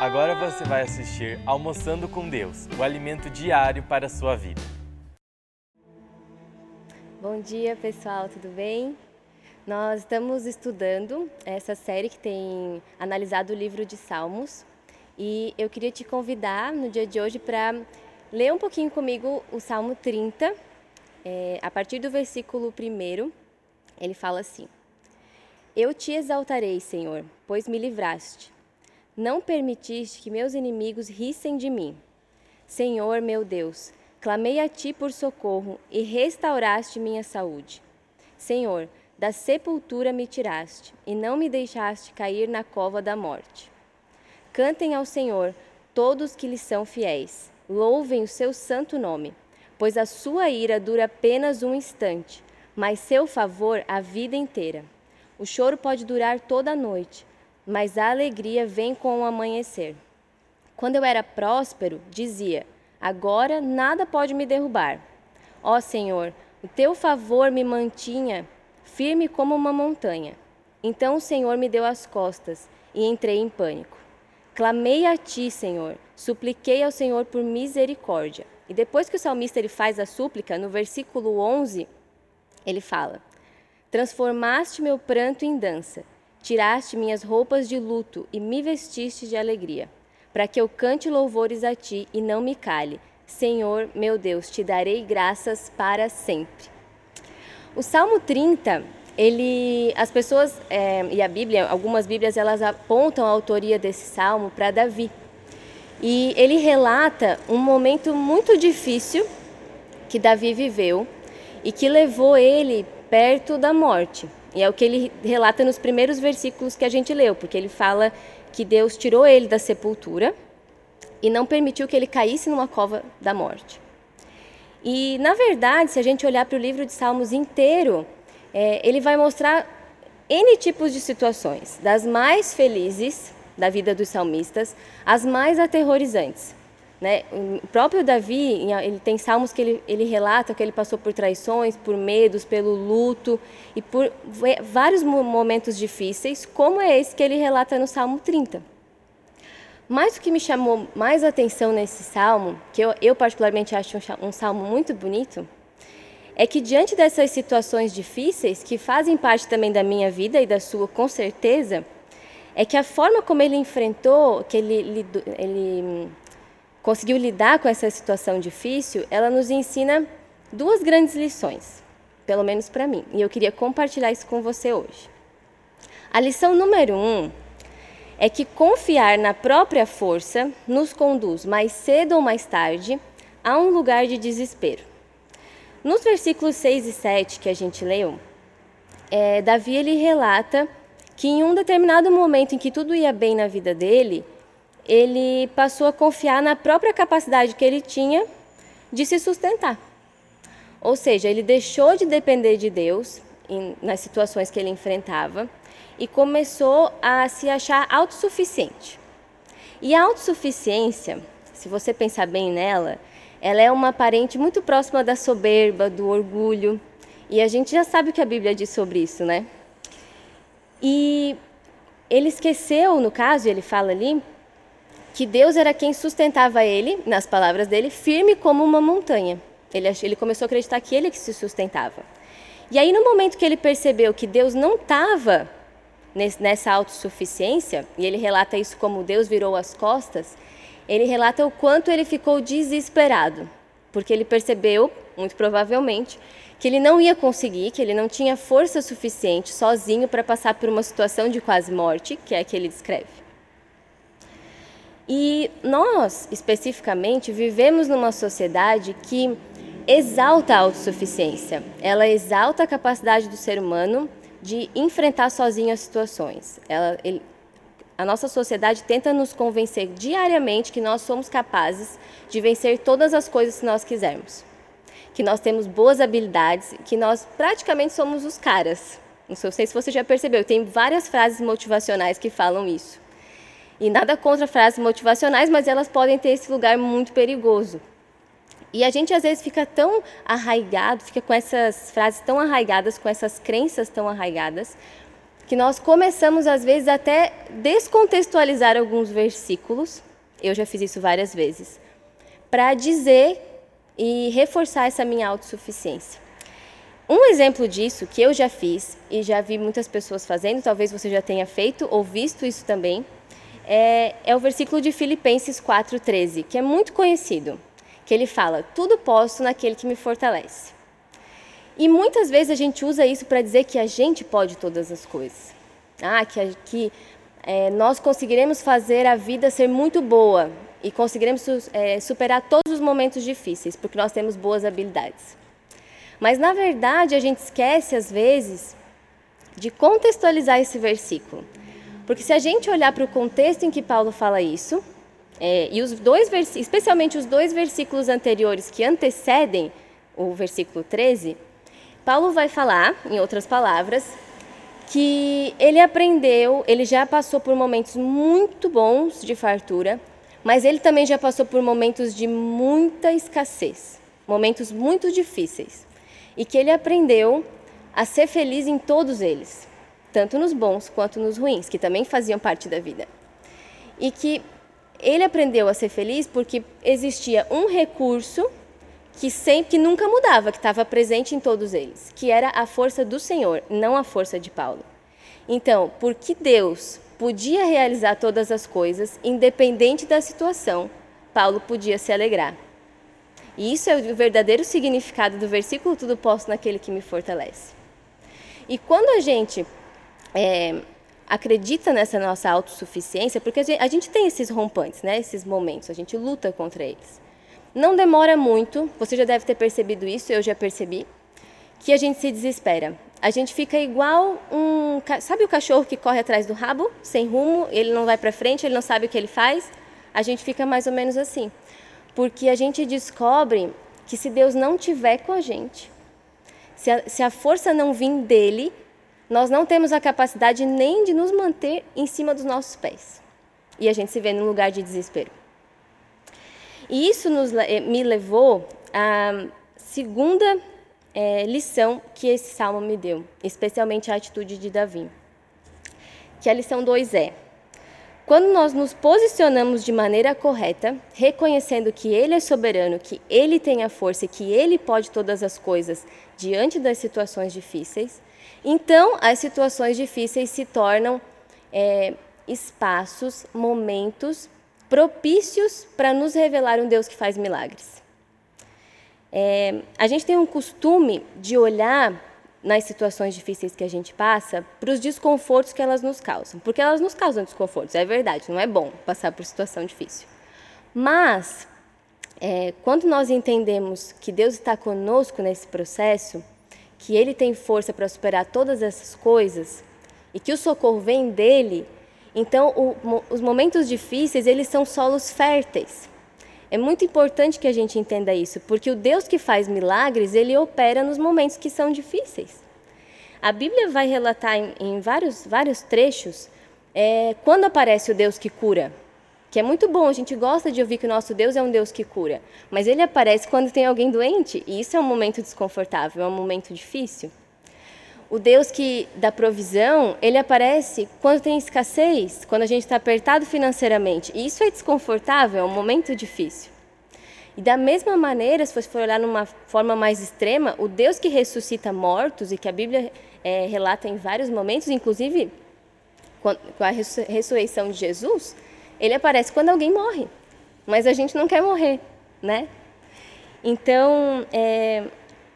Agora você vai assistir Almoçando com Deus, o alimento diário para a sua vida. Bom dia, pessoal, tudo bem? Nós estamos estudando essa série que tem analisado o livro de Salmos e eu queria te convidar no dia de hoje para ler um pouquinho comigo o Salmo 30, é, a partir do versículo 1. Ele fala assim: Eu te exaltarei, Senhor, pois me livraste. Não permitiste que meus inimigos rissem de mim. Senhor, meu Deus, clamei a ti por socorro e restauraste minha saúde. Senhor, da sepultura me tiraste e não me deixaste cair na cova da morte. Cantem ao Senhor todos que lhe são fiéis. Louvem o seu santo nome, pois a sua ira dura apenas um instante, mas seu favor a vida inteira. O choro pode durar toda a noite, mas a alegria vem com o amanhecer. Quando eu era próspero, dizia: Agora nada pode me derrubar. Ó Senhor, o teu favor me mantinha firme como uma montanha. Então o Senhor me deu as costas e entrei em pânico. Clamei a ti, Senhor, supliquei ao Senhor por misericórdia. E depois que o salmista ele faz a súplica, no versículo 11, ele fala: Transformaste meu pranto em dança Tiraste minhas roupas de luto e me vestiste de alegria, para que eu cante louvores a ti e não me cale. Senhor, meu Deus, te darei graças para sempre. O Salmo 30, ele, as pessoas é, e a Bíblia, algumas Bíblias, elas apontam a autoria desse salmo para Davi. E ele relata um momento muito difícil que Davi viveu e que levou ele perto da morte. E é o que ele relata nos primeiros versículos que a gente leu, porque ele fala que Deus tirou ele da sepultura e não permitiu que ele caísse numa cova da morte. E, na verdade, se a gente olhar para o livro de Salmos inteiro, é, ele vai mostrar N tipos de situações, das mais felizes da vida dos salmistas às mais aterrorizantes. Né? O próprio Davi, ele tem salmos que ele, ele relata que ele passou por traições, por medos, pelo luto e por vários momentos difíceis, como é esse que ele relata no Salmo 30. Mas o que me chamou mais atenção nesse salmo, que eu, eu particularmente acho um, um salmo muito bonito, é que diante dessas situações difíceis, que fazem parte também da minha vida e da sua com certeza, é que a forma como ele enfrentou, que ele, ele conseguiu lidar com essa situação difícil, ela nos ensina duas grandes lições, pelo menos para mim, e eu queria compartilhar isso com você hoje. A lição número um é que confiar na própria força nos conduz mais cedo ou mais tarde a um lugar de desespero. Nos versículos 6 e 7 que a gente leu, é, Davi ele relata que em um determinado momento em que tudo ia bem na vida dele, ele passou a confiar na própria capacidade que ele tinha de se sustentar. Ou seja, ele deixou de depender de Deus em, nas situações que ele enfrentava e começou a se achar autossuficiente. E a autossuficiência, se você pensar bem nela, ela é uma parente muito próxima da soberba, do orgulho. E a gente já sabe o que a Bíblia diz sobre isso, né? E ele esqueceu, no caso, ele fala ali, que Deus era quem sustentava ele, nas palavras dele, firme como uma montanha. Ele, ele começou a acreditar que ele que se sustentava. E aí, no momento que ele percebeu que Deus não estava nessa autossuficiência, e ele relata isso como Deus virou as costas, ele relata o quanto ele ficou desesperado, porque ele percebeu, muito provavelmente, que ele não ia conseguir, que ele não tinha força suficiente sozinho para passar por uma situação de quase morte, que é a que ele descreve. E nós, especificamente, vivemos numa sociedade que exalta a autossuficiência. Ela exalta a capacidade do ser humano de enfrentar sozinho as situações. Ela, ele, a nossa sociedade tenta nos convencer diariamente que nós somos capazes de vencer todas as coisas que nós quisermos. Que nós temos boas habilidades, que nós praticamente somos os caras. Não sei se você já percebeu, tem várias frases motivacionais que falam isso. E nada contra frases motivacionais, mas elas podem ter esse lugar muito perigoso. E a gente às vezes fica tão arraigado, fica com essas frases tão arraigadas, com essas crenças tão arraigadas, que nós começamos às vezes até descontextualizar alguns versículos. Eu já fiz isso várias vezes, para dizer e reforçar essa minha autossuficiência. Um exemplo disso que eu já fiz e já vi muitas pessoas fazendo, talvez você já tenha feito ou visto isso também, é, é o versículo de Filipenses 4,13, que é muito conhecido, que ele fala: Tudo posso naquele que me fortalece. E muitas vezes a gente usa isso para dizer que a gente pode todas as coisas. Ah, que, que é, nós conseguiremos fazer a vida ser muito boa e conseguiremos é, superar todos os momentos difíceis, porque nós temos boas habilidades. Mas, na verdade, a gente esquece, às vezes, de contextualizar esse versículo. Porque se a gente olhar para o contexto em que Paulo fala isso, é, e os dois especialmente os dois versículos anteriores que antecedem o versículo 13, Paulo vai falar, em outras palavras, que ele aprendeu, ele já passou por momentos muito bons de fartura, mas ele também já passou por momentos de muita escassez, momentos muito difíceis, e que ele aprendeu a ser feliz em todos eles, tanto nos bons quanto nos ruins, que também faziam parte da vida. E que ele aprendeu a ser feliz porque existia um recurso que sempre que nunca mudava, que estava presente em todos eles, que era a força do Senhor, não a força de Paulo. Então, porque Deus podia realizar todas as coisas, independente da situação, Paulo podia se alegrar. E isso é o verdadeiro significado do versículo: tudo posso naquele que me fortalece. E quando a gente é, acredita nessa nossa autossuficiência, porque a gente, a gente tem esses rompantes, né, esses momentos, a gente luta contra eles. Não demora muito, você já deve ter percebido isso, eu já percebi, que a gente se desespera. A gente fica igual um. Sabe o cachorro que corre atrás do rabo, sem rumo, ele não vai para frente, ele não sabe o que ele faz? A gente fica mais ou menos assim. Porque a gente descobre que se Deus não tiver com a gente, se a, se a força não vir dele, nós não temos a capacidade nem de nos manter em cima dos nossos pés. E a gente se vê num lugar de desespero. E isso nos, eh, me levou à segunda é, lição que esse salmo me deu, especialmente a atitude de Davi. Que a lição 2 é: quando nós nos posicionamos de maneira correta, reconhecendo que Ele é soberano, que Ele tem a força e que Ele pode todas as coisas diante das situações difíceis, então as situações difíceis se tornam é, espaços, momentos propícios para nos revelar um Deus que faz milagres. É, a gente tem um costume de olhar nas situações difíceis que a gente passa para os desconfortos que elas nos causam, porque elas nos causam desconfortos, é verdade, não é bom passar por situação difícil. Mas, é, quando nós entendemos que Deus está conosco nesse processo, que Ele tem força para superar todas essas coisas e que o socorro vem dele, então, o, os momentos difíceis, eles são solos férteis. É muito importante que a gente entenda isso, porque o Deus que faz milagres, ele opera nos momentos que são difíceis. A Bíblia vai relatar em, em vários, vários trechos é, quando aparece o Deus que cura, que é muito bom, a gente gosta de ouvir que o nosso Deus é um Deus que cura, mas ele aparece quando tem alguém doente, e isso é um momento desconfortável, é um momento difícil. O Deus que dá provisão, ele aparece quando tem escassez, quando a gente está apertado financeiramente. E isso é desconfortável, é um momento difícil. E da mesma maneira, se você for olhar numa forma mais extrema, o Deus que ressuscita mortos e que a Bíblia é, relata em vários momentos, inclusive com a ressurreição de Jesus, ele aparece quando alguém morre. Mas a gente não quer morrer, né? Então, é,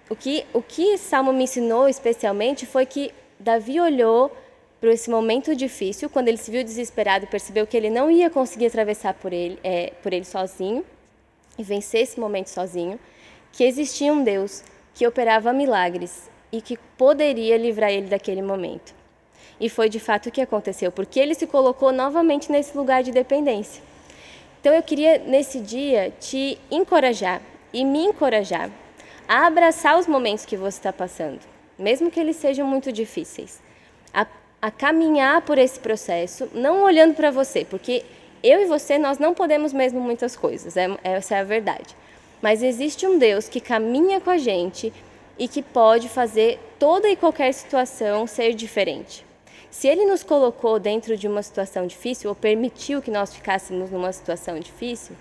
o que, o que salmo me ensinou especialmente foi que Davi olhou para esse momento difícil, quando ele se viu desesperado percebeu que ele não ia conseguir atravessar por ele, é, por ele sozinho e vencer esse momento sozinho, que existia um Deus que operava milagres e que poderia livrar ele daquele momento. E foi de fato o que aconteceu, porque ele se colocou novamente nesse lugar de dependência. Então eu queria nesse dia te encorajar e me encorajar a abraçar os momentos que você está passando, mesmo que eles sejam muito difíceis, a, a caminhar por esse processo, não olhando para você, porque eu e você nós não podemos mesmo muitas coisas, é, essa é a verdade. Mas existe um Deus que caminha com a gente e que pode fazer toda e qualquer situação ser diferente. Se Ele nos colocou dentro de uma situação difícil, ou permitiu que nós ficássemos numa situação difícil,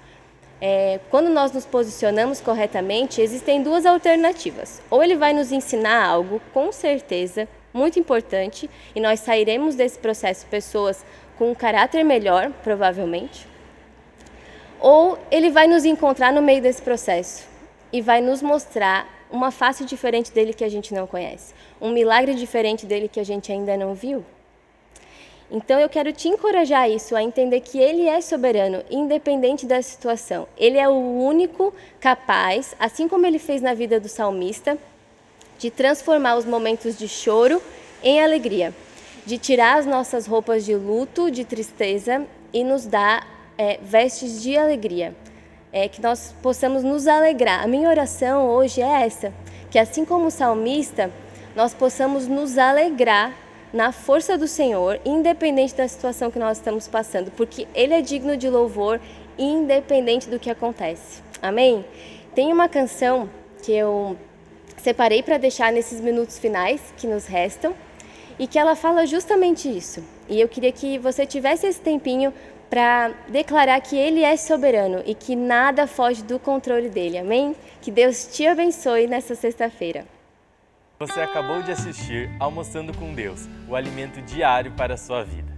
é, quando nós nos posicionamos corretamente, existem duas alternativas. Ou Ele vai nos ensinar algo, com certeza, muito importante, e nós sairemos desse processo pessoas com um caráter melhor, provavelmente. Ou Ele vai nos encontrar no meio desse processo e vai nos mostrar uma face diferente dele que a gente não conhece, um milagre diferente dele que a gente ainda não viu. Então eu quero te encorajar isso, a entender que Ele é soberano, independente da situação. Ele é o único capaz, assim como Ele fez na vida do salmista, de transformar os momentos de choro em alegria, de tirar as nossas roupas de luto, de tristeza e nos dar é, vestes de alegria. É, que nós possamos nos alegrar. A minha oração hoje é essa: que assim como o salmista, nós possamos nos alegrar na força do Senhor, independente da situação que nós estamos passando, porque Ele é digno de louvor, independente do que acontece. Amém? Tem uma canção que eu separei para deixar nesses minutos finais que nos restam e que ela fala justamente isso. E eu queria que você tivesse esse tempinho para declarar que Ele é soberano e que nada foge do controle dele. Amém? Que Deus te abençoe nessa sexta-feira. Você acabou de assistir Almoçando com Deus, o alimento diário para a sua vida.